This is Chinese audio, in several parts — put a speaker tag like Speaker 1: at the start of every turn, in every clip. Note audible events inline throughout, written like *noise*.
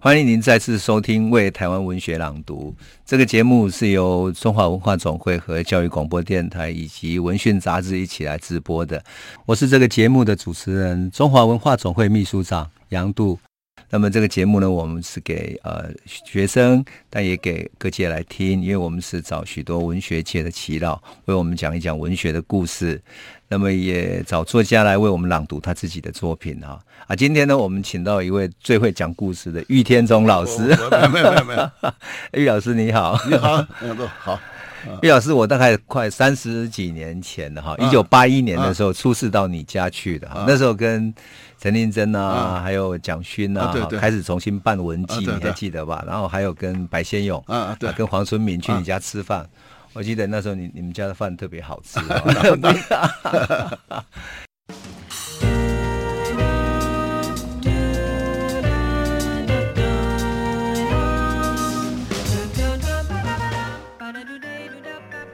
Speaker 1: 欢迎您再次收听《为台湾文学朗读》这个节目，是由中华文化总会和教育广播电台以及文讯杂志一起来直播的。我是这个节目的主持人，中华文化总会秘书长杨度。那么这个节目呢，我们是给呃学生，但也给各界来听，因为我们是找许多文学界的耆老为我们讲一讲文学的故事。那么也找作家来为我们朗读他自己的作品啊啊！今天呢，我们请到一位最会讲故事的玉天中老师。
Speaker 2: 没有没有没有，
Speaker 1: 玉 *laughs* 老师你好，
Speaker 2: 你好，好。
Speaker 1: 喻老师，我大概快三十几年前了哈，一九八一年的时候出事到你家去的哈，那时候跟陈令真啊，还有蒋勋啊，开始重新办文记，你还记得吧？然后还有跟白先勇啊，对，跟黄春明去你家吃饭。我记得那时候你你们家的饭特别好吃。*laughs* *laughs* *laughs*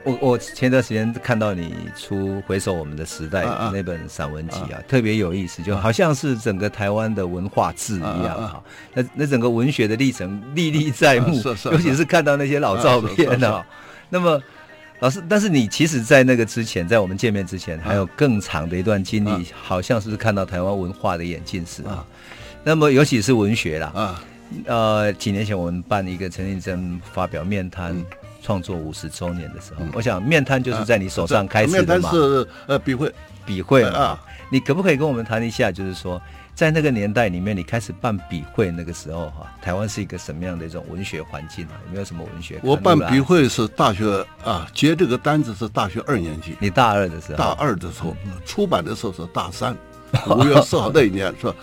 Speaker 1: 我我前段时间看到你出《回首我们的时代》那本散文集啊，特别有意思，就好像是整个台湾的文化志一样哈。那那整个文学的历程历历在目，尤其是。看到那些老照片啊。那么，老师，但是你其实，在那个之前，在我们见面之前，还有更长的一段经历，好像是看到台湾文化的演进史啊。那么，尤其是文学啦啊，呃，几年前我们办一个陈映真发表面瘫创作五十周年的时候，我想面瘫就是在你手上开始的嘛。
Speaker 2: 面瘫是呃笔会，
Speaker 1: 笔会啊。你可不可以跟我们谈一下，就是说？在那个年代里面，你开始办笔会那个时候哈，台湾是一个什么样的一种文学环境啊？有没有什么文学？
Speaker 2: 我办笔会是大学啊，接这个单子是大学二年级。
Speaker 1: 你大二的时候？
Speaker 2: 大二的时候，出版的时候是大三，五月四号那一年是吧？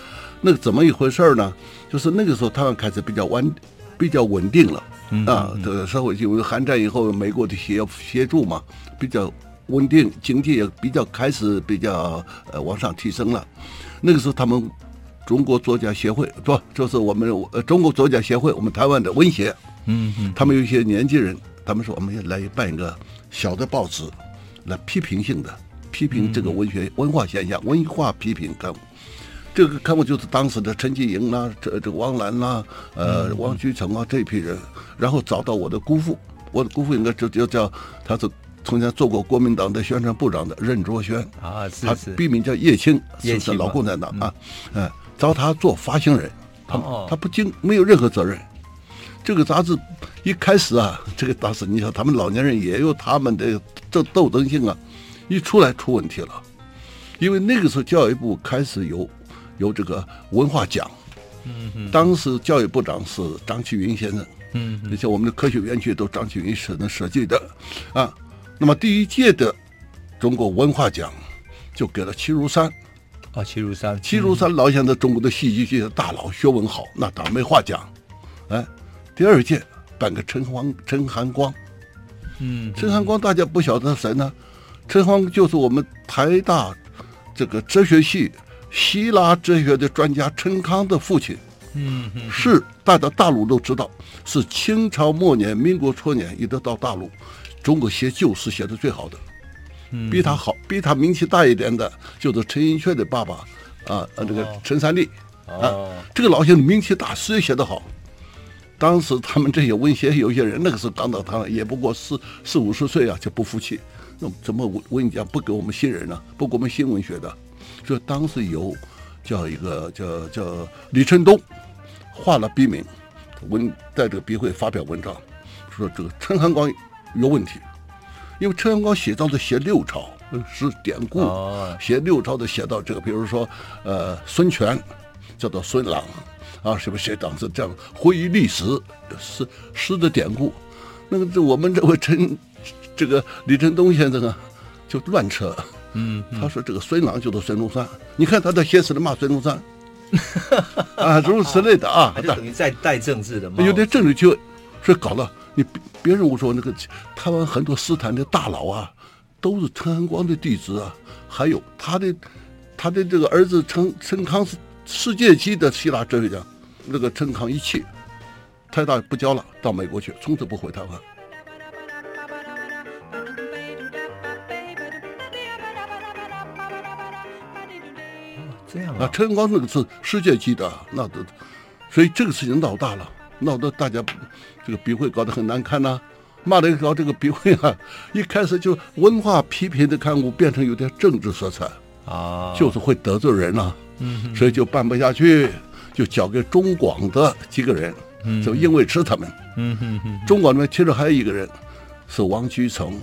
Speaker 2: 那个怎么一回事呢？就是那个时候台湾开始比较稳，比较稳定了啊。这个社会因为韩战以后，美国的协协助嘛，比较稳定，经济也比较开始比较呃往上提升了。那个时候，他们中国作家协会不就是我们呃中国作家协会，我们台湾的文协，嗯嗯，他们有一些年轻人，他们说我们要来办一个小的报纸，来批评性的批评这个文学文化现象，文化批评刊物。这个刊物就是当时的陈继莹啦，这这王兰啦，呃，王居成啊这一批人，然后找到我的姑父，我的姑父应该就就叫他是。从前做过国民党的宣传部长的任卓轩啊，是是。他笔名叫叶青，是是老共产党啊，嗯，找他做发行人，他他不经没有任何责任。这个杂志一开始啊，这个当时你想他们老年人也有他们的这斗争性啊，一出来出问题了，因为那个时候教育部开始有有这个文化奖，嗯嗯，当时教育部长是张其云先生，嗯，而且我们的科学园区都张其云设的设计的，啊。那么第一届的中国文化奖就给了齐如山
Speaker 1: 啊，齐如山，
Speaker 2: 齐如山老先生，中国的戏剧界的大佬，学问好，那当然没话讲。哎，第二届颁给陈黄陈寒光，嗯，陈寒光大家不晓得谁呢？陈寒光就是我们台大这个哲学系希腊哲学的专家陈康的父亲，嗯，是大家大陆都知道，是清朝末年、民国初年一直到大陆。中国写旧诗写的最好的，比他好，比他名气大一点的，就是陈寅恪的爸爸，啊，这个陈三立，啊，这个老先生名气大，诗也写得好。当时他们这些文学有些人，那个时候刚到他，也不过四四五十岁啊，就不服气，那怎么文讲不给我们新人呢？不给我们新文学的，所以当时有叫一个叫叫李成东，画了笔名，文在这个笔会发表文章，说这个陈寒光。有问题，因为陈寒光写照的写六朝是典故，写六朝的写到这个，比如说，呃，孙权叫做孙郎，啊，是不是写当时这样回忆历史诗诗的典故？那个这我们这位陈这个李振东先生啊，就乱扯，嗯，他说这个孙郎就是孙中山，你看他在写诗里骂孙中山，*laughs* 啊，诸如此类的啊，
Speaker 1: 就等于在带政治的嘛，
Speaker 2: 有点政治就，所以搞了。你别别人我说那个台湾很多诗坛的大佬啊，都是陈安光的弟子啊，还有他的他的这个儿子陈陈康是世界级的希腊哲学家，那个陈康一气，台大不教了，到美国去，从此不回台湾。
Speaker 1: 这样
Speaker 2: 啊，陈恒光那个是世界级的，那都，所以这个事情闹大了，闹得大家这个笔会搞得很难看呐、啊，骂的搞这个笔会啊，一开始就文化批评的刊物变成有点政治色彩啊，就是会得罪人啊，嗯，所以就办不下去，就交给中广的几个人，嗯，就应维持他们，嗯哼哼，中广里面其实还有一个人是王居成，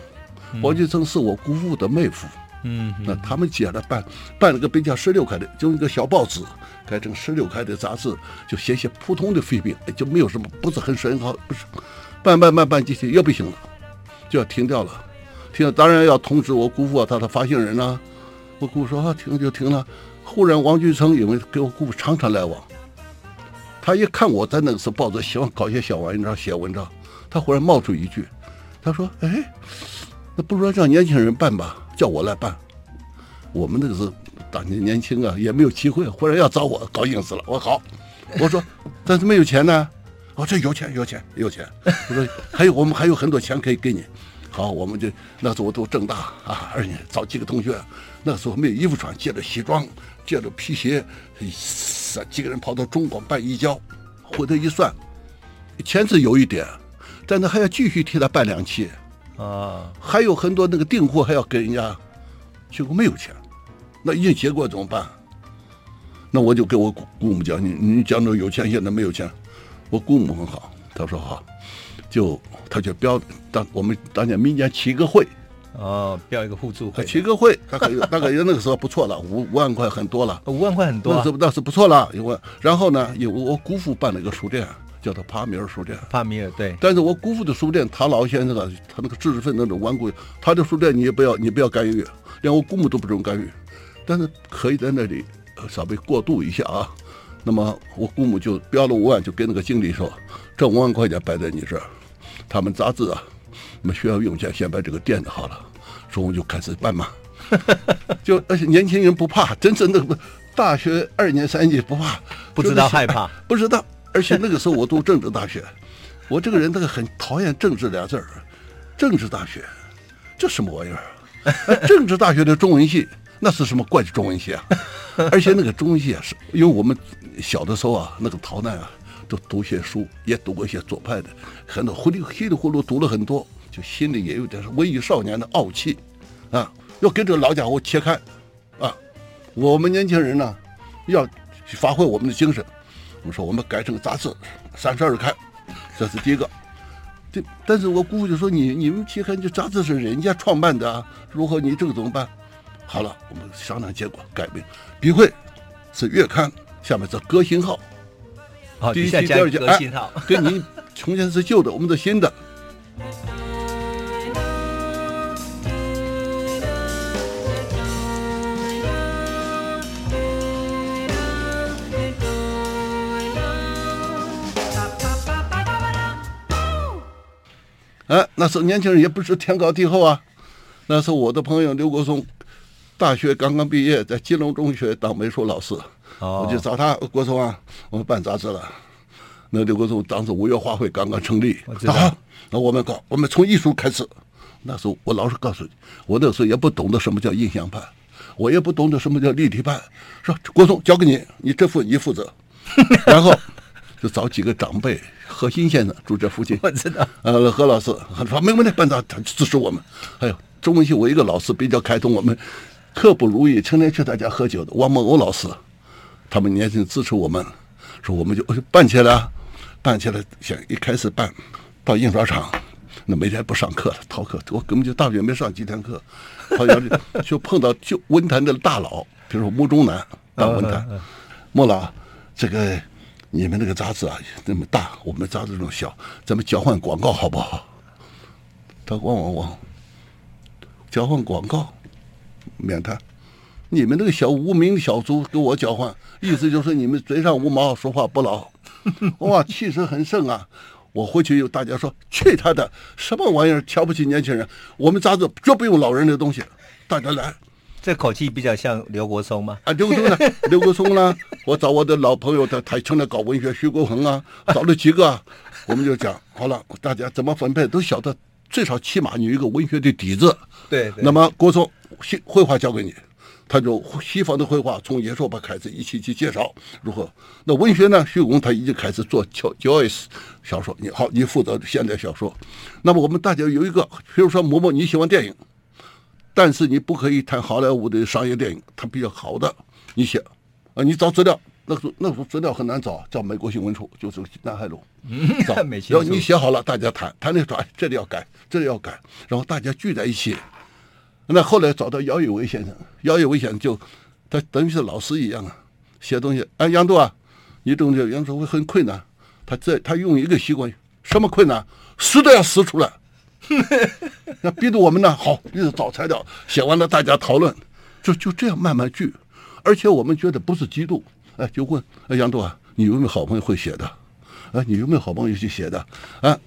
Speaker 2: 王居成是我姑父的妹夫。嗯，嗯那他们接着办，办了个比较十六开的，就一个小报纸，改成十六开的杂志，就写写普通的废品，就没有什么，不是很深奥，不是，办办办办，这些又不行了，就要停掉了，停了，当然要通知我姑父啊，他的发行人啊，我姑父说啊，停就停了。忽然王居成因为跟我姑父常常来往，他一看我在那个时候报纸喜欢搞些小文章写文章，他忽然冒出一句，他说，哎，那不如让年轻人办吧。叫我来办，我们那个时候当年年轻啊，也没有机会。忽然要找我，高兴死了。我说好，我说 *laughs* 但是没有钱呢。我说有钱，有钱，有钱。我说 *laughs* 还有我们还有很多钱可以给你。好，我们就那时候我都正大啊，而且找几个同学，那时候没有衣服穿，借着西装，借着皮鞋，几个人跑到中广办移交。回头一算，钱是有一点，但是还要继续替他办两期。啊，还有很多那个订货还要给人家，结果没有钱，那已经结果怎么办？那我就给我姑姑母讲，你你讲着有钱，现在没有钱。我姑母很好，她说好，就她就标当我们当年民间起个会，
Speaker 1: 哦，标一个互助会，
Speaker 2: 起个会，大概大概那个时候不错了，五五万块很多了，
Speaker 1: 五万块很多，
Speaker 2: 那是那是不错了，因为然后呢，有我姑父办了一个书店。叫做帕米尔书店，
Speaker 1: 帕米尔对。
Speaker 2: 但是我姑父的书店，他老先生啊，他那个知识分子那种顽固，他的书店你也不要，你不要干预，连我姑母都不准干预。但是可以在那里稍微过渡一下啊。那么我姑母就标了五万，就跟那个经理说，这五万块钱摆在你这儿，他们杂志啊，我们需要用钱，先把这个店子好了，说我们就开始办嘛。*laughs* 就而且年轻人不怕，真正的大学二年三年级不怕，
Speaker 1: 不知道害怕，
Speaker 2: 不知道。而且那个时候我读政治大学，我这个人那个很讨厌政治俩字儿，政治大学，这什么玩意儿？*laughs* 政治大学的中文系那是什么怪中文系啊？而且那个中文系啊，是因为我们小的时候啊，那个逃难啊，都读些书，也读过一些左派的，很多糊里稀里糊涂读了很多，就心里也有点文艺少年的傲气啊，要跟这个老家伙切开啊！我们年轻人呢，要发挥我们的精神。我们说我们改成杂志，三十二开，这是第一个。这但是我姑父就说你你们期刊，这杂志是人家创办的啊，如何你这个怎么办？好了，我们商量结果改名，笔会是月刊，下面是革新号。
Speaker 1: 好，第一期、第二期，号，
Speaker 2: 对你从前是旧的，我们是新的。哎，那时候年轻人也不是天高地厚啊。那时候我的朋友刘国松，大学刚刚毕业，在金龙中学当美术老师。哦，我就找他，国松啊，我们办杂志了。那刘国松当时五月花卉刚刚成立，好，那我们搞，我们从艺术开始。那时候我老实告诉你，我那时候也不懂得什么叫印象派，我也不懂得什么叫立体派。说国松交给你，你这副你负责，*laughs* 然后。就找几个长辈，何新先生住这附近，*laughs*
Speaker 1: 我知道。
Speaker 2: 呃，何老师说没问题，班长他支持我们。哎呦中文系我一个老师比较开通，我们刻不如意，成天去他家喝酒的王梦欧老师，他们年轻支持我们，说我们就办起来，办起来。想一开始办到印刷厂，那每天不上课了，逃课，我根本就大学没上几天课，好像就碰到就文坛的大佬，比如说穆中南大文坛，*laughs* 穆老这个。你们那个杂志啊，那么大，我们杂志那么小，咱们交换广告好不好？他汪汪汪，交换广告，免谈。你们那个小无名小卒跟我交换，意思就是你们嘴上无毛，说话不牢。*laughs* 哇，气势很盛啊！我回去有大家说，去他的什么玩意儿，瞧不起年轻人。我们杂志绝不用老人的东西，大家来。
Speaker 1: 这口气比较像刘国松吗？
Speaker 2: 啊，刘国松呢？*laughs* 刘国松呢？我找我的老朋友，他他成了搞文学，徐国恒啊，*laughs* 找了几个，我们就讲好了，大家怎么分配都晓得，最少起码你有一个文学的底子。
Speaker 1: 对。对
Speaker 2: 那么国松，西绘画交给你，他就西方的绘画从野兽派开始一起去介绍如何。那文学呢？徐国恒他已经开始做 Joyce 小说，你好，你负责现代小说。那么我们大家有一个，比如说某某，你喜欢电影。但是你不可以谈好莱坞的商业电影，它比较好的，你写，啊，你找资料，那时候那时候资料很难找，叫美国新闻处，就是南海路，*laughs* 找，然后你写好了，大家谈，谈的时候，哎，这里要改，这里要改，然后大家聚在一起。那后来找到姚有为先生，姚有为先生就，他等于是老师一样啊，写东西，哎，杨度啊，你东西杨度会很困难，他这他用一个习惯，什么困难，死都要死出来。*laughs* 那逼得我们呢，好，一直找材料，写完了大家讨论，就就这样慢慢聚，而且我们觉得不是嫉妒，哎，就问，哎，杨度啊，你有没有好朋友会写的？哎，你有没有好朋友去写的？啊，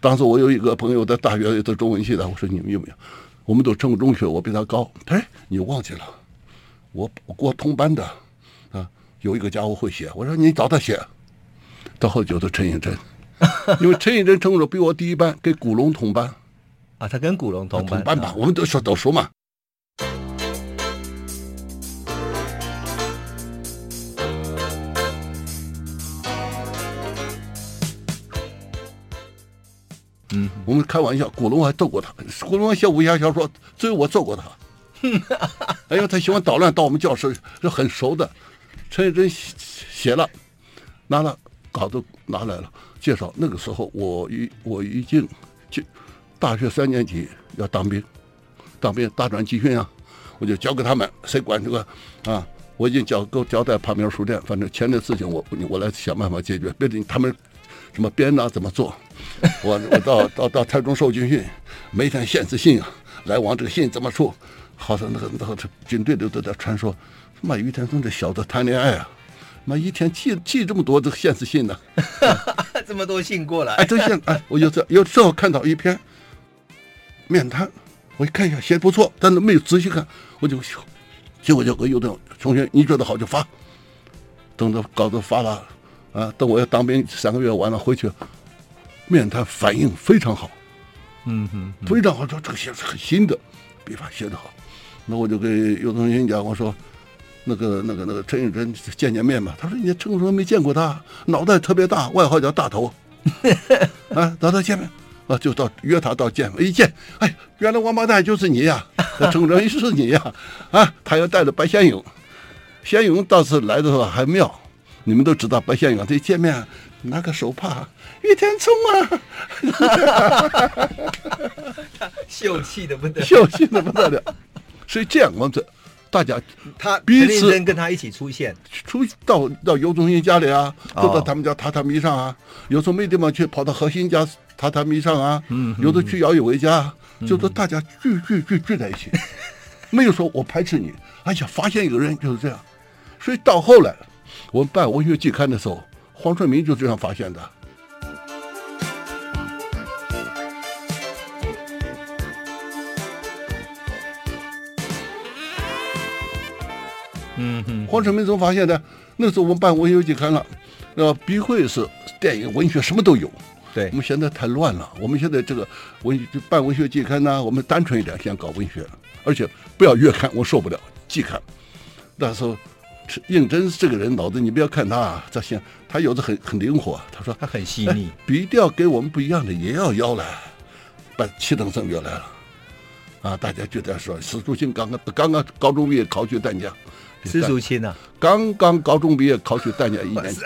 Speaker 2: 当时我有一个朋友在大学的中文系的，我说你们有没有？我们都上过中学，我比他高。哎，你忘记了？我我跟我同班的，啊，有一个家伙会写，我说你找他写。到后就是陈映真，*laughs* 因为陈以真成绩比我第一班，跟古龙同班。
Speaker 1: 啊，他跟古龙同班，
Speaker 2: 同班吧，我们都说都说嘛。嗯，我们开玩笑，古龙还揍过他，古龙写武侠小说，只有我揍过他。*laughs* 哎呀，他喜欢捣乱，到我们教室是很熟的。陈以真写了，拿了稿子拿来了，介绍那个时候我已我已经就。大学三年级要当兵，当兵大专集训啊，我就交给他们，谁管这个啊？我已经交够交代旁边书店，反正钱的事情我我来想办法解决。别的他们什么编啊怎么做？我我到到到台中受军训，每天限制信啊，来往这个信怎么出？好像那个那个军队都都在传说，妈于田松这小子谈恋爱啊，妈一天寄寄这么多这个限制信呢？*laughs*
Speaker 1: 这么多信过来？
Speaker 2: 哎，这信哎，我有这有时候看到一篇。面谈，我一看一下写的不错，但是没有仔细看，我就结果就给有的同学，你觉得好就发，等着稿子发了，啊，等我要当兵三个月完了回去，面谈反应非常好，
Speaker 1: 嗯哼，
Speaker 2: 非常好，说这个写的很新的，笔法写得好，那我就给有同学讲，我说那个那个那个陈永珍见见面吧，他说你陈同学没见过他，脑袋特别大，外号叫大头，*laughs* 啊，找他见面。啊，就到约他到见，一见，哎，原来王八蛋就是你呀，*laughs* 陈真是你呀，啊，他又带着白先勇，先勇倒是来的时候还妙，你们都知道白先勇这一见面拿个手帕，玉天聪啊，*laughs*
Speaker 1: 秀气的不得了，
Speaker 2: 秀气的不得了，所以这样我们这。大家
Speaker 1: 他彼此跟他一起出现，
Speaker 2: 出到到游宗兴家里啊，都到他们家榻榻米上啊。有时候没地方去，跑到何心家榻榻米上啊。嗯，有的去姚有为家，就是大家聚聚聚聚在一起，没有说我排斥你。哎呀，发现一个人就是这样，所以到后来我们办文学季刊的时候，黄春明就这样发现的。黄春明怎么发现的？那时候我们办文学季刊了，那，笔会是电影、文学什么都有。
Speaker 1: 对，
Speaker 2: 我们现在太乱了。我们现在这个文办文学季刊呢，我们单纯一点，先搞文学，而且不要月刊，我受不了季刊。那时候，应真这个人脑子，你不要看他，他现他有的很很灵活。他说
Speaker 1: 他很细腻，
Speaker 2: 笔调给我们不一样的也要邀来，把七等生约来了。啊，大家就在说，史书清刚刚刚刚高中毕业考取淡江。
Speaker 1: 施竹青呢？
Speaker 2: 刚刚高中毕业，考取淡江一年级，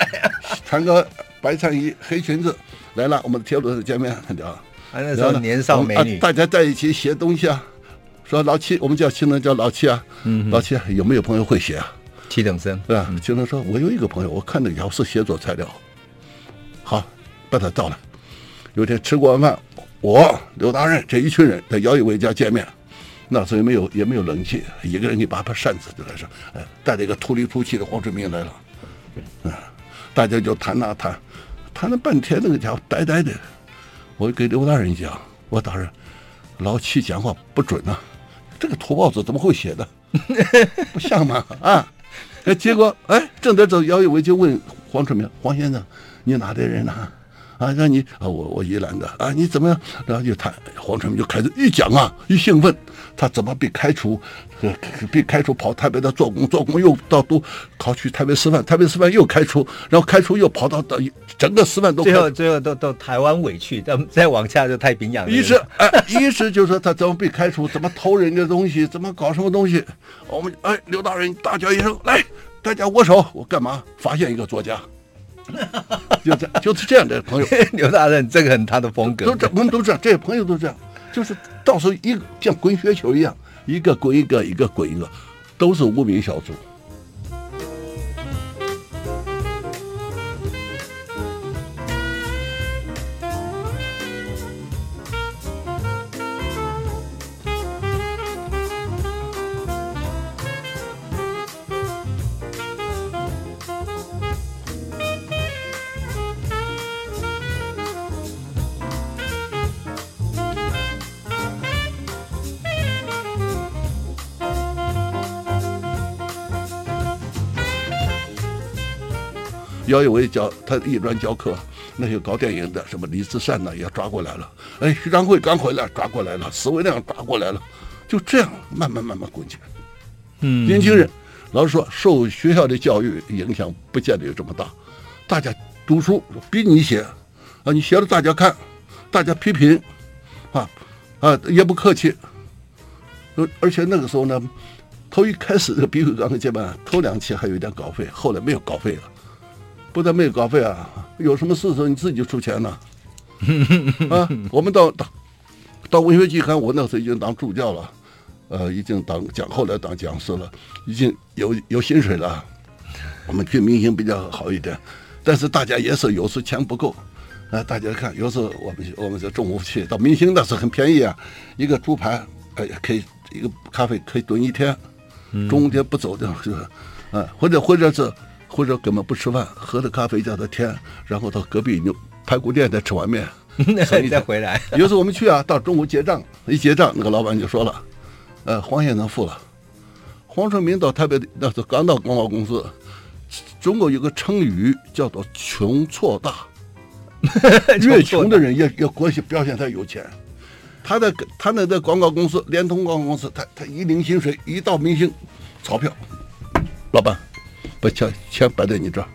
Speaker 2: 穿个白衬衣、黑裙子来了。我们铁路上见面，聊。啊？
Speaker 1: 那时候年少美女，
Speaker 2: 大家在一起写东西啊。说老七，我们叫青能叫老七啊。嗯，老七有没有朋友会写啊？
Speaker 1: 七等生，
Speaker 2: 对吧？七能说，我有一个朋友，我看那个要是写作材料，好，把他找来。有天吃过晚饭，我刘大任这一群人在姚一伟家见面。那时候也没有也没有冷气，一个人一把把扇子就来说，哎，带着一个土里土气的黄春明来了，嗯，大家就谈啊谈，谈了半天，那个家伙呆呆的。我给刘大人讲，我大人，老七讲话不准啊，这个土包子怎么会写的？*laughs* 不像嘛？啊，哎，结果哎，正在走，姚一伟就问黄春明，黄先生，你哪的人啊？啊，那你啊，我我宜兰的啊，你怎么样？然后就他黄春明就开始一讲啊，一兴奋，他怎么被开除？呃，被开除跑台北的做工，做工又到都考去台北师范，台北师范又开除，然后开除又跑到到整个师范都
Speaker 1: 最后最后都到台湾委去，再再往下就太平洋。
Speaker 2: 一是哎，一是就是说他怎么被开除，怎么偷人家东西，怎么搞什么东西？我们哎，刘大人大叫一声，来，大家握手，我干嘛？发现一个作家。*laughs* 就这样，就是这样的朋友。*laughs*
Speaker 1: 刘大人，这个很他的风格。
Speaker 2: 都这，我们都这样，这些朋友都这样，就是到时候一个像滚雪球一样，一个滚一个，一个滚一个，都是无名小卒。姚有为教他艺专教课，那些搞电影的，什么李自善呢，也抓过来了。哎，徐章辉刚回来，抓过来了。史维亮抓过来了，就这样慢慢慢慢滚起来。嗯，年轻人，老实说，受学校的教育影响不见得有这么大。大家读书逼你写，啊，你写了大家看，大家批评，啊啊也不客气。而而且那个时候呢，头一开始这个毕惠岗的接班，头两期还有一点稿费，后来没有稿费了。不但没有稿费啊，有什么事的时候你自己出钱呢。啊，我们到到到文学季刊，我那时候已经当助教了，呃，已经当讲，后来当讲师了，已经有有薪水了。我们去明星比较好一点，但是大家也是有时钱不够，啊，大家看，有时我们我们就中午去到明星那是很便宜啊，一个猪排，哎，可以一个咖啡可以蹲一天，中午也不走的是吧？啊，或者或者是。或者根本不吃饭，喝着咖啡叫他添，然后到隔壁牛排骨店再吃碗面，*laughs*
Speaker 1: 再回来。*laughs*
Speaker 2: 有时候我们去啊，到中午结账，一结账，那个老板就说了：“呃，黄先生付了。”黄春明到台北那时候刚到广告公司，中国有个成语叫做“穷错大”，*laughs* 越穷的人越越过去表现他有钱。他在他那在广告公司，联通广告公司，他他一领薪水，一到明星，钞票，老板。把钱钱摆在你这儿，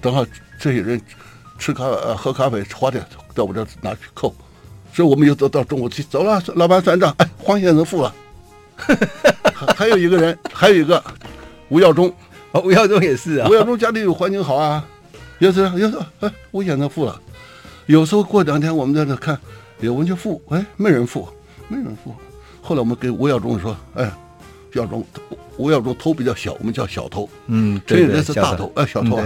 Speaker 2: 等会这些人吃咖呃喝咖啡花的，在我这儿拿去扣，所以我们又到到中午去走了，老板算账，哎，黄先生付了，还有一个人，还有一个吴耀中，
Speaker 1: 哦，吴耀中也是啊，
Speaker 2: 吴耀中家里有环境好啊，也是也是哎，吴先生付了，有时候过两天我们在这看，有人就付，哎，没人付，没人付，后来我们给吴耀中说，哎。耀中，吴耀中头比较小，我们叫小头。嗯，这个人是大头，哎，小头。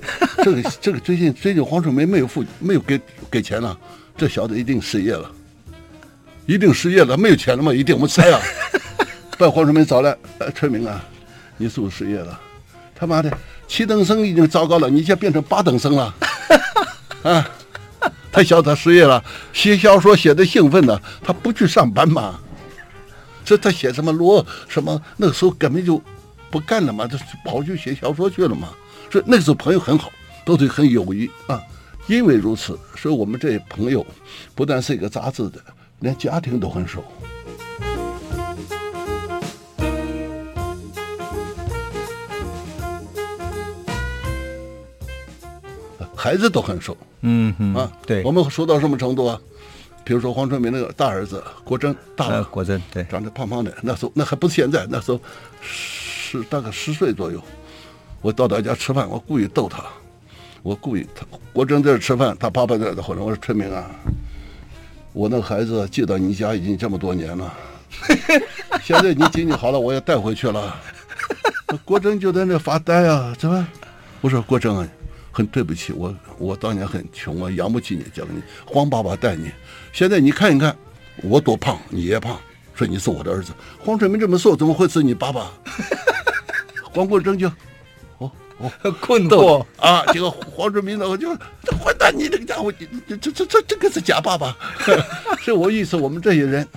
Speaker 2: *laughs* 这个这个最近最近黄春梅没有付，没有给给钱了，这小子一定失业了，一定失业了，没有钱了嘛，一定我们猜啊，*laughs* 把黄春梅找来，哎，春明啊，你是不是失业了？他妈的，七等生已经糟糕了，你现在变成八等生了，啊，他晓得他失业了，写小说写的兴奋呢，他不去上班嘛。这他写什么罗什么？那个时候根本就不干了嘛，就跑去写小说去了嘛。所以那个时候朋友很好，都是很友谊啊。因为如此，所以我们这些朋友不但是一个杂志的，连家庭都很熟，孩子都很熟。嗯嗯啊，对，我们熟到什么程度啊？比如说黄春明那个大儿子国珍，大了，
Speaker 1: 国珍对，
Speaker 2: 长得胖胖的，那时候那还不是现在，那时候十大概十岁左右，我到他家吃饭，我故意逗他，我故意他国珍在这吃饭，他爸爸在这后头，我说春明啊，我那孩子寄到你家已经这么多年了，*laughs* 现在你经济好了，我也带回去了，国珍就在那发呆啊，怎么？我说国珍啊。很对不起，我我当年很穷，啊养不起你，叫你黄爸爸带你。现在你看一看，我多胖，你也胖，说你是我的儿子。黄春明这么瘦，怎么会是你爸爸？*laughs* 黄国珍就，哦哦，
Speaker 1: 困惑
Speaker 2: 啊！结果黄春明呢，我就这混蛋，你这个家伙，这这这这这个是假爸爸。*laughs* 所以我意思，我们这些人，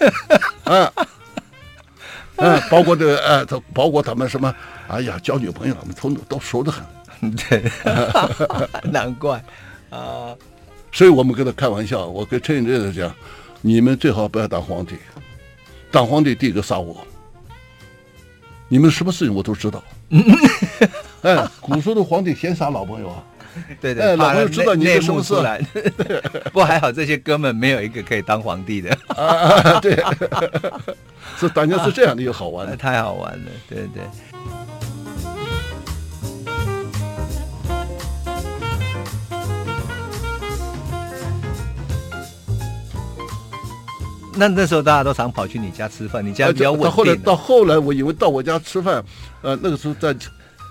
Speaker 2: *laughs* 啊。嗯，包括这个，呃，都包括他们什么，哎呀，交女朋友，我们从都熟得很。
Speaker 1: 对，难怪啊，
Speaker 2: 所以我们跟他开玩笑，我跟陈寅恪讲，你们最好不要当皇帝，当皇帝第一个杀我。你们什么事情我都知道。*laughs* 哎，古时候的皇帝先杀老朋友啊。
Speaker 1: 对对，
Speaker 2: 哎，老朋友知道你的什么事。*laughs*
Speaker 1: 不过还好，这些哥们没有一个可以当皇帝的。
Speaker 2: 啊，对。*laughs* 是，大家是这样的，又好玩的，
Speaker 1: 啊，太好玩了，对对。那那时候大家都常跑去你家吃饭，你家比较稳定。
Speaker 2: 到后来，到后来，我以为到我家吃饭，呃，那个时候在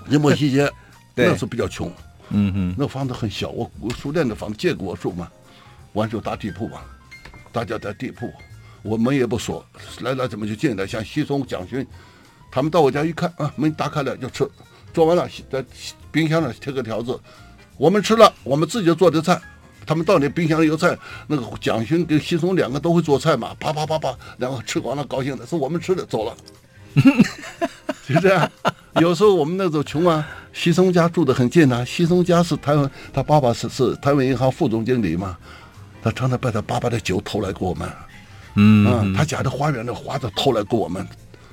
Speaker 2: 银幕西街，那时候比较穷，
Speaker 1: 嗯哼，
Speaker 2: 那房子很小，我我书店的房子借给我住嘛，完就打地铺嘛，大家在地铺。我门也不锁，来来怎么就进来？像西松、蒋勋，他们到我家一看啊，门打开了就吃，做完了在冰箱上贴个条子，我们吃了，我们自己做的菜。他们到那冰箱里有菜，那个蒋勋跟西松两个都会做菜嘛，啪啪啪啪，然后吃光了高兴的，是我们吃的，走了，*laughs* 就这样。有时候我们那时候穷啊，西松家住的很近呐、啊，奚淞家是台湾，他爸爸是是台湾银行副总经理嘛，他常常把他爸爸的酒偷来给我们。
Speaker 1: 嗯，嗯，
Speaker 2: 他家的花园的花都偷来给我们，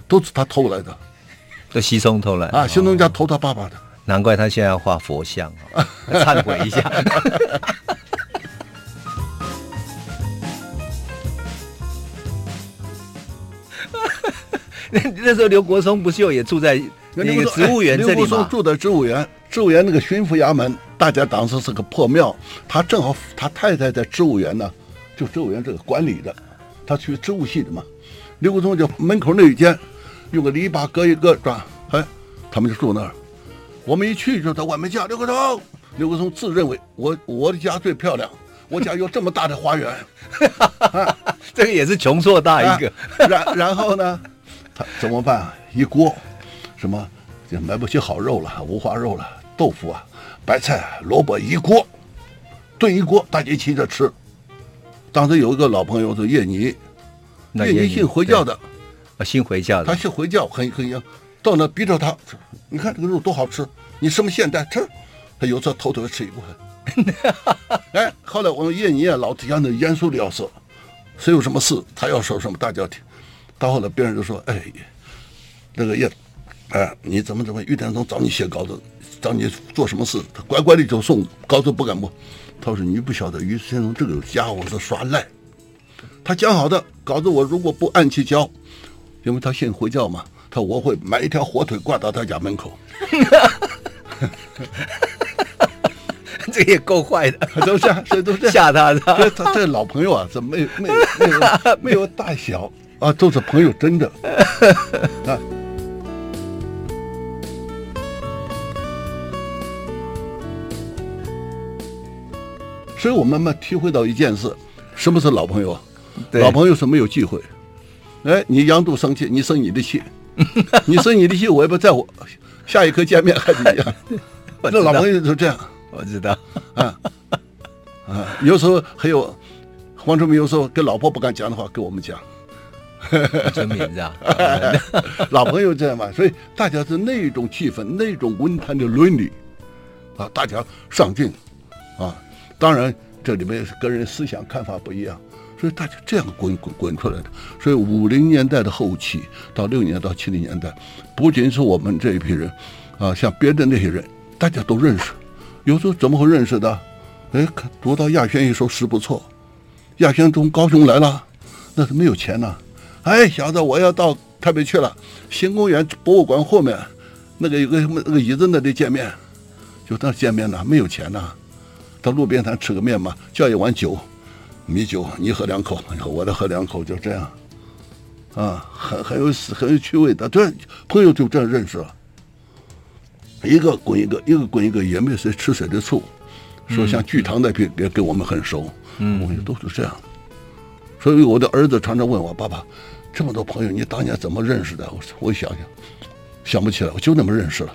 Speaker 2: 都是他偷来的，
Speaker 1: 都西松偷来
Speaker 2: 啊，西松家偷他爸爸的，
Speaker 1: 难怪他现在要画佛像啊，忏悔一下。*laughs* 那 *laughs* 那时候刘国松不是也住在那个植物园这里吗？刘国松
Speaker 2: 住在植物园，植物园那个巡抚衙门，大家当时是个破庙，他正好他太太在植物园呢，就植物园这个管理的。他学植物系的嘛，刘国松就门口那一间，用个篱笆隔一个砖，哎，他们就住那儿。我们一去就在外面叫刘国松，刘国松自认为我我的家最漂亮，我家有这么大的花园，*laughs*
Speaker 1: 啊、这个也是穷硕大一个。啊、
Speaker 2: 然然后呢，他怎么办？一锅什么就买不起好肉了，五花肉了，豆腐啊，白菜、萝卜一锅炖一锅，大家一起着吃。当时有一个老朋友是叶尼，叶尼信回教的，
Speaker 1: 啊，信回教的，
Speaker 2: 他信回教，很很硬，到那逼着他，你看这个肉多好吃，你什么现代吃，他有时候偷偷吃一部分。*laughs* 哎，后来我们叶尼啊，老提倡的严肃的要说，谁有什么事，他要说什么，大家听。到后来别人就说，哎，那个叶，哎，你怎么怎么，余天松找你写稿子，找你做什么事，他乖乖的就送稿子，不敢摸。他说：“你不晓得于先生这个家伙是耍赖，他讲好的稿子，我如果不按期交，因为他信回教嘛，他我会买一条火腿挂到他家门口。*laughs* *laughs*
Speaker 1: 这也够坏的，
Speaker 2: 都这样这都是
Speaker 1: 吓他的。
Speaker 2: 这他这老朋友啊，这没没没有没有大小啊，都是朋友，真的 *laughs* 啊。”所以我慢慢体会到一件事，什么是老朋友啊？老朋友是没有忌讳。哎，你杨度生气，你生你的气，*laughs* 你生你的气，我也不在乎。下一刻见面还是一样。那老朋友就这样，
Speaker 1: 我知道。*laughs*
Speaker 2: 啊啊，有时候还有黄春明，有时候跟老婆不敢讲的话，跟我们讲。
Speaker 1: 春明是吧？
Speaker 2: 老朋友这样嘛，所以大家是那种气氛，那种文坛的伦理啊，大家上进啊。当然，这里面是个人思想看法不一样，所以大家这样滚滚滚出来的。所以五零年代的后期到六年到七零年代，不仅是我们这一批人，啊，像别的那些人，大家都认识。有时候怎么会认识的？哎，读到亚轩一首诗不错，亚轩从高雄来了，那是没有钱呐。哎，小子，我要到台北去了，新公园博物馆后面那个有个什么那个椅子那里见面，就那见面了，没有钱呐。到路边摊吃个面嘛，叫一碗酒，米酒，你喝两口，我再喝两口，就这样，啊，很很有很有趣味的，这朋友就这样认识了，一个滚一个，一个滚一个，也没有谁吃谁的醋，说像剧堂那批也跟我们很熟，嗯，我们都是这样，所以我的儿子常常问我爸爸，这么多朋友，你当年怎么认识的？我我想想，想不起来，我就那么认识了。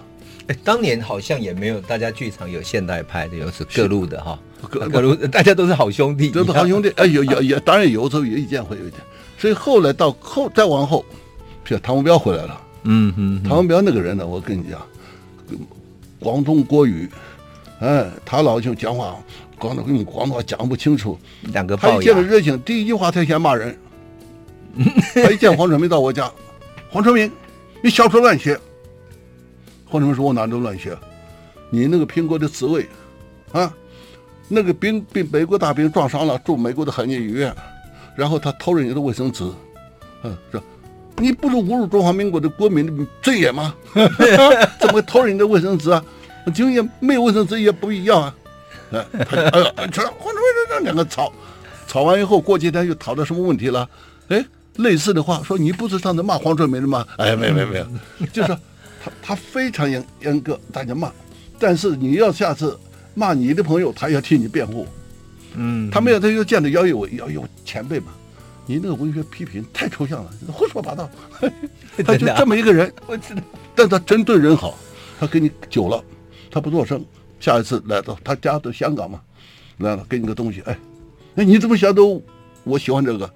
Speaker 1: 哎，当年好像也没有大家剧场有现代派的，有是各路的哈，各各路大家都是好兄弟，
Speaker 2: 都是好兄弟。哎，有有有，当然有时候有意见会有一点。所以后来到后再往后，比如唐文彪回来了，
Speaker 1: 嗯嗯，
Speaker 2: 唐文彪那个人呢，我跟你讲，广东国语，哎，他老兄讲话，广东用广东话讲不清楚，
Speaker 1: 两个
Speaker 2: 他一见了热情，第一句话他先骂人，*laughs* 他一见黄春明到我家，黄春明，你小说乱写。黄春明说：“我哪都乱写，你那个苹果的滋味，啊，那个兵被美国大兵撞伤了，住美国的海军医院，然后他偷人家的卫生纸，嗯、啊，说你不是侮辱中华民国的国民的尊严吗？*laughs* 怎么会偷人家的卫生纸啊？就也没有卫生纸也不一样啊！哎，他哎呀，这黄春明这两个吵，吵完以后过几天又讨论什么问题了？哎，类似的话说，你不是上次骂黄春梅的吗？哎，没有没有没有，就是。”他他非常严严格，大家骂，但是你要下次骂你的朋友，他要替你辩护。
Speaker 1: 嗯，
Speaker 2: 他没有，他就见着要有要有前辈嘛。你那个文学批评太抽象了，胡说八道。*laughs* 他就这么一个人，*laughs*
Speaker 1: 我知道。
Speaker 2: 但他真对人好，他跟你久了，他不做声。下一次来到他家的香港嘛，来了给你个东西，哎，那你怎么晓得我喜欢这个？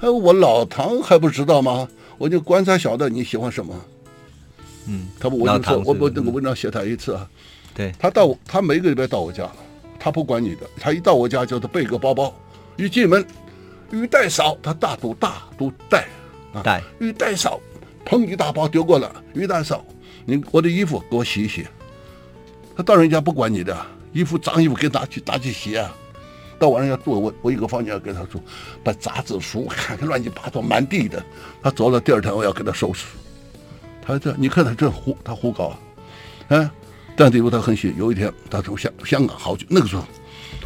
Speaker 2: 哎，我老唐还不知道吗？我就观察小的你喜欢什么。
Speaker 1: 嗯，
Speaker 2: 他不，我就说，我我那个文章写他一次啊，
Speaker 1: 对，
Speaker 2: 他到他每个礼拜到我家，他不管你的，他一到我家就是背个包包，一进门，雨带少，他大都大都带，啊，
Speaker 1: 带，
Speaker 2: 雨带少，砰一大包丢过来，雨带少，你我的衣服给我洗一洗，他到人家不管你的，衣服脏衣服给拿去拿去洗啊，到晚上要住我我一个房间要给他住，把杂志书看看乱七八糟满地的，他走了第二天我要给他收拾。他这，你看他这胡，他胡搞，啊，但是因为他很喜。有一天，他从香香港好久那个时候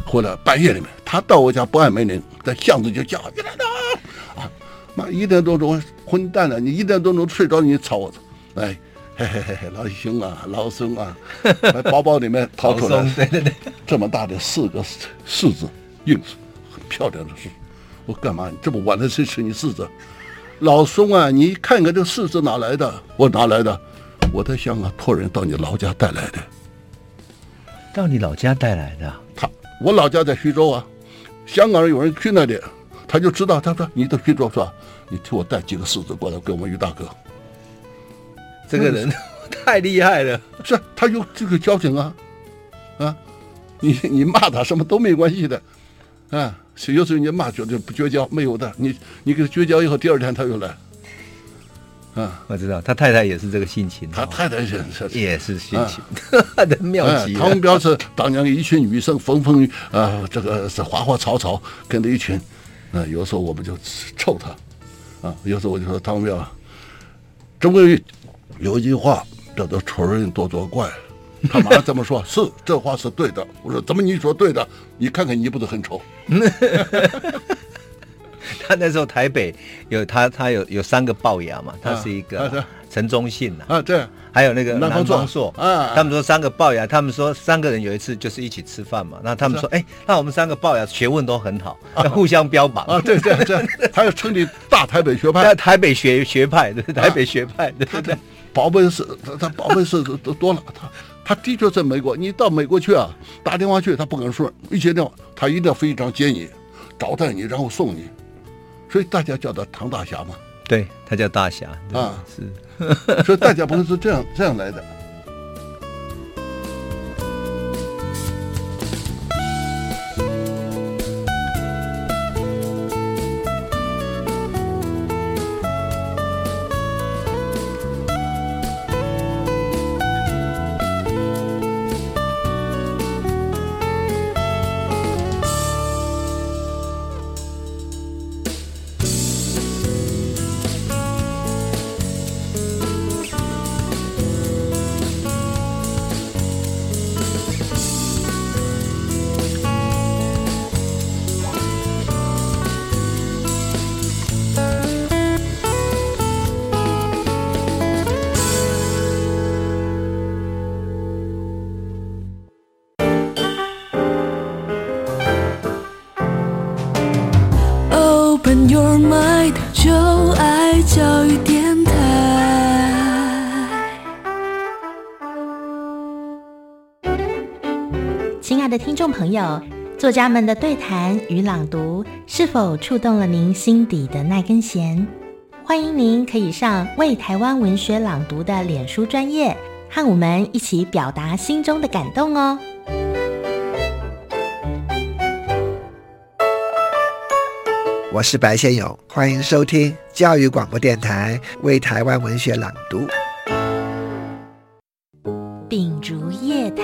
Speaker 2: 回来，半夜里面，他到我家不按门铃，在巷子就叫，你来呐，啊，妈一点多钟，混蛋了，你一点多钟睡着，你吵我，哎，嘿嘿嘿嘿，老兄啊，老孙啊，*laughs* 把包包里面掏出来，
Speaker 1: 对对对，
Speaker 2: 这么大的四个柿子，硬是，很漂亮的柿，我干嘛？你这么晚了才吃你柿子？老松啊，你看看这柿子哪来的？我哪来的？我在香港托人到你老家带来的。
Speaker 1: 到你老家带来的？
Speaker 2: 他，我老家在徐州啊。香港人有人去那里，他就知道。他说：“你到徐州是吧？你替我带几个柿子过来给我们于大哥。”
Speaker 1: 这个人 *laughs* 太厉害了。
Speaker 2: 是，他有这个交情啊。啊，*laughs* 你你骂他什么都没关系的。啊。有时候你骂绝对不绝交，没有的。你你跟他绝交以后，第二天他又来。啊，
Speaker 1: 我知道他太太也是这个性情。
Speaker 2: 他太太也是
Speaker 1: 也是性情，*laughs* 他的妙极。
Speaker 2: 唐文彪是当年一群女生风风雨啊，这个是花花草草跟着一群，啊，有时候我们就臭他，啊，有时候我就说唐文彪，中国有一句话叫做“丑人多作怪”。他马上这么说，*laughs* 是这话是对的。我说怎么你说对的？你看看你不是很丑？*laughs* *laughs*
Speaker 1: 他那时候台北有他，他有有三个龅牙嘛，他是一个陈忠信呐。
Speaker 2: 啊，对，
Speaker 1: 还有那个南方硕
Speaker 2: 啊。
Speaker 1: 他们说三个龅牙，他们说三个人有一次就是一起吃饭嘛，那他们说哎，那我们三个龅牙学问都很好，要互相标榜。
Speaker 2: 啊。对对对，他要成立大台北学派，
Speaker 1: 台北学学派，对台北学派，对对对。
Speaker 2: 宝贝是，他宝贝是都多了他。他的确在美国，你到美国去啊，打电话去，他不敢说，一接电话，他一定要飞一张接你，招待你，然后送你，所以大家叫他唐大侠嘛。
Speaker 1: 对，他叫大侠
Speaker 2: 啊，
Speaker 1: 是，*laughs*
Speaker 2: 所以大家不是这样这样来的。
Speaker 3: Your mind，就爱教育电台。
Speaker 4: 亲爱的听众朋友，作家们的对谈与朗读是否触动了您心底的那根弦？欢迎您可以上为台湾文学朗读的脸书专业，和我们一起表达心中的感动哦。
Speaker 5: 我是白先勇，欢迎收听教育广播电台为台湾文学朗读。
Speaker 4: 秉烛夜谈，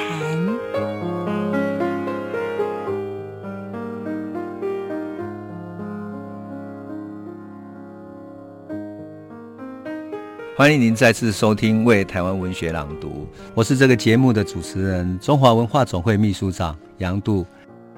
Speaker 1: 欢迎您再次收听为台湾文学朗读。我是这个节目的主持人，中华文化总会秘书长杨度。